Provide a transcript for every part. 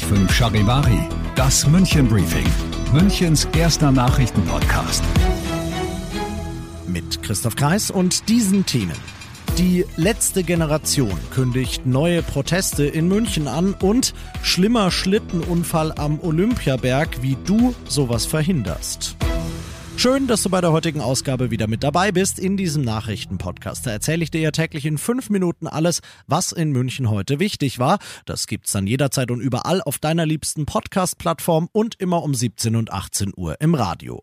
5 Charivari, das München Briefing, Münchens erster Nachrichtenpodcast. Mit Christoph Kreis und diesen Themen. Die letzte Generation kündigt neue Proteste in München an und schlimmer Schlittenunfall am Olympiaberg, wie du sowas verhinderst. Schön, dass du bei der heutigen Ausgabe wieder mit dabei bist in diesem Nachrichtenpodcast. Da erzähle ich dir ja täglich in fünf Minuten alles, was in München heute wichtig war. Das gibt's dann jederzeit und überall auf deiner liebsten Podcast-Plattform und immer um 17 und 18 Uhr im Radio.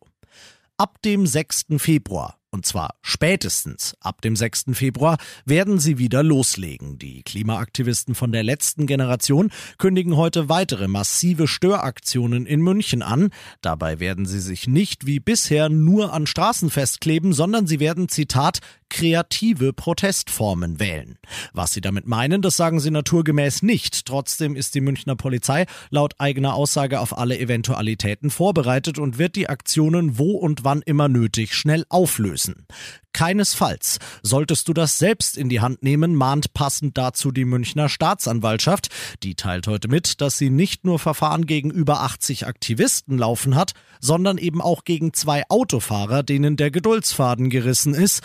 Ab dem 6. Februar und zwar spätestens ab dem 6. Februar werden sie wieder loslegen. Die Klimaaktivisten von der letzten Generation kündigen heute weitere massive Störaktionen in München an. Dabei werden sie sich nicht wie bisher nur an Straßen festkleben, sondern sie werden, Zitat, kreative Protestformen wählen. Was sie damit meinen, das sagen sie naturgemäß nicht. Trotzdem ist die Münchner Polizei laut eigener Aussage auf alle Eventualitäten vorbereitet und wird die Aktionen wo und wann immer nötig schnell auflösen lösen. Keinesfalls. Solltest du das selbst in die Hand nehmen, mahnt passend dazu die Münchner Staatsanwaltschaft. Die teilt heute mit, dass sie nicht nur Verfahren gegen über 80 Aktivisten laufen hat, sondern eben auch gegen zwei Autofahrer, denen der Geduldsfaden gerissen ist.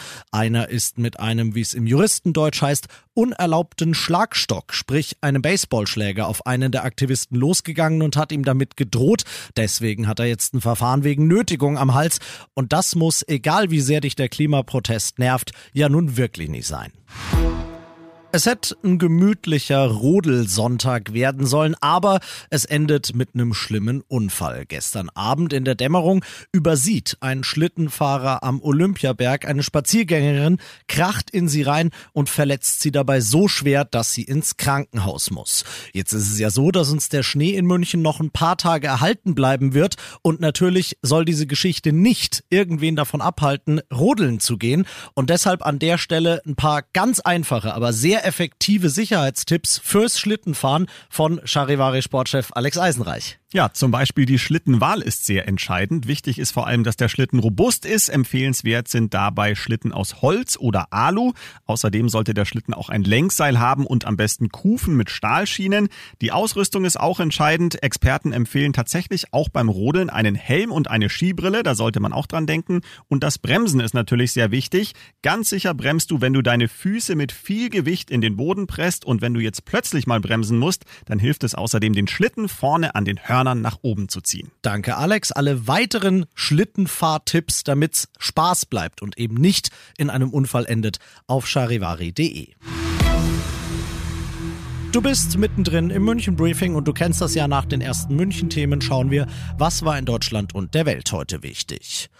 Einer ist mit einem, wie es im Juristendeutsch heißt, unerlaubten Schlagstock, sprich einem Baseballschläger, auf einen der Aktivisten losgegangen und hat ihm damit gedroht. Deswegen hat er jetzt ein Verfahren wegen Nötigung am Hals. Und das muss, egal wie sehr dich der Klimaprozess Protest nervt, ja nun wirklich nicht sein. Es hätte ein gemütlicher Rodelsonntag werden sollen, aber es endet mit einem schlimmen Unfall. Gestern Abend in der Dämmerung übersieht ein Schlittenfahrer am Olympiaberg eine Spaziergängerin, kracht in sie rein und verletzt sie dabei so schwer, dass sie ins Krankenhaus muss. Jetzt ist es ja so, dass uns der Schnee in München noch ein paar Tage erhalten bleiben wird und natürlich soll diese Geschichte nicht irgendwen davon abhalten, rodeln zu gehen und deshalb an der Stelle ein paar ganz einfache, aber sehr effektive Sicherheitstipps fürs Schlittenfahren von Charivari-Sportchef Alex Eisenreich. Ja, zum Beispiel die Schlittenwahl ist sehr entscheidend. Wichtig ist vor allem, dass der Schlitten robust ist. Empfehlenswert sind dabei Schlitten aus Holz oder Alu. Außerdem sollte der Schlitten auch ein Lenkseil haben und am besten Kufen mit Stahlschienen. Die Ausrüstung ist auch entscheidend. Experten empfehlen tatsächlich auch beim Rodeln einen Helm und eine Skibrille. Da sollte man auch dran denken. Und das Bremsen ist natürlich sehr wichtig. Ganz sicher bremst du, wenn du deine Füße mit viel Gewicht in den Boden presst. Und wenn du jetzt plötzlich mal bremsen musst, dann hilft es außerdem, den Schlitten vorne an den Hörnern Hörnern nach oben zu ziehen. Danke, Alex. Alle weiteren Schlittenfahrtipps, damit's Spaß bleibt und eben nicht in einem Unfall endet, auf charivari.de. Du bist mittendrin im München Briefing und du kennst das ja nach den ersten München Themen schauen wir, was war in Deutschland und der Welt heute wichtig.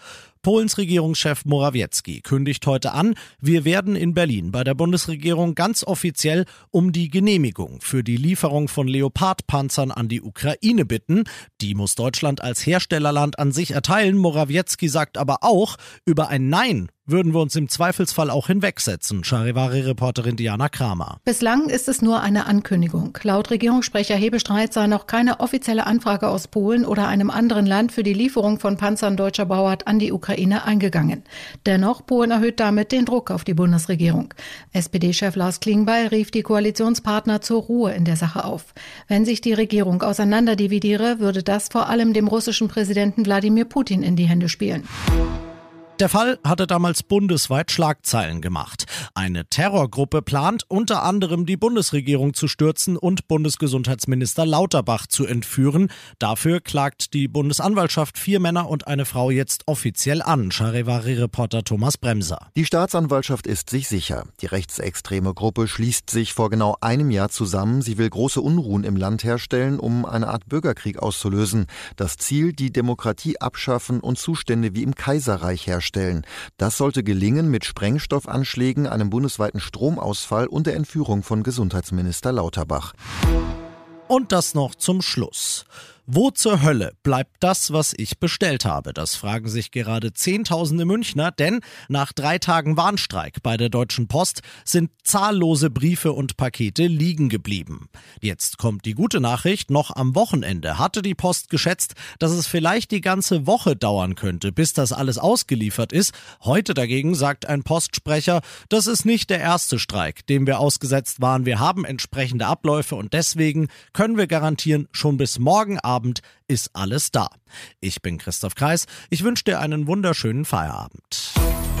Polens Regierungschef Morawiecki kündigt heute an, wir werden in Berlin bei der Bundesregierung ganz offiziell um die Genehmigung für die Lieferung von Leopardpanzern an die Ukraine bitten. Die muss Deutschland als Herstellerland an sich erteilen. Morawiecki sagt aber auch, über ein Nein würden wir uns im Zweifelsfall auch hinwegsetzen, Charivari-Reporterin Diana Kramer. Bislang ist es nur eine Ankündigung. Laut Regierungssprecher Hebestreit sei noch keine offizielle Anfrage aus Polen oder einem anderen Land für die Lieferung von Panzern deutscher Bauart an die Ukraine eingegangen. Dennoch, Polen erhöht damit den Druck auf die Bundesregierung. SPD-Chef Lars Klingbeil rief die Koalitionspartner zur Ruhe in der Sache auf. Wenn sich die Regierung auseinanderdividiere, würde das vor allem dem russischen Präsidenten Wladimir Putin in die Hände spielen. Der Fall hatte damals bundesweit Schlagzeilen gemacht. Eine Terrorgruppe plant unter anderem die Bundesregierung zu stürzen und Bundesgesundheitsminister Lauterbach zu entführen. Dafür klagt die Bundesanwaltschaft vier Männer und eine Frau jetzt offiziell an, Charivari-Reporter Thomas Bremser. Die Staatsanwaltschaft ist sich sicher. Die rechtsextreme Gruppe schließt sich vor genau einem Jahr zusammen. Sie will große Unruhen im Land herstellen, um eine Art Bürgerkrieg auszulösen. Das Ziel, die Demokratie abschaffen und Zustände wie im Kaiserreich herstellen herstellen. Das sollte gelingen mit Sprengstoffanschlägen, einem bundesweiten Stromausfall und der Entführung von Gesundheitsminister Lauterbach. Und das noch zum Schluss. Wo zur Hölle bleibt das, was ich bestellt habe? Das fragen sich gerade Zehntausende Münchner, denn nach drei Tagen Warnstreik bei der Deutschen Post sind zahllose Briefe und Pakete liegen geblieben. Jetzt kommt die gute Nachricht, noch am Wochenende hatte die Post geschätzt, dass es vielleicht die ganze Woche dauern könnte, bis das alles ausgeliefert ist. Heute dagegen sagt ein Postsprecher, das ist nicht der erste Streik, dem wir ausgesetzt waren. Wir haben entsprechende Abläufe und deswegen können wir garantieren, schon bis morgen Abend Abend ist alles da. Ich bin Christoph Kreis. Ich wünsche dir einen wunderschönen Feierabend.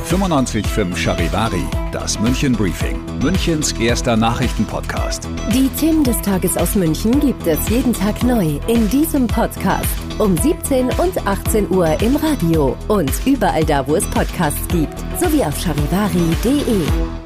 95.5 Charivari, das München Briefing, Münchens erster Nachrichtenpodcast. Die Themen des Tages aus München gibt es jeden Tag neu in diesem Podcast. Um 17 und 18 Uhr im Radio und überall da, wo es Podcasts gibt. Sowie auf charivari.de.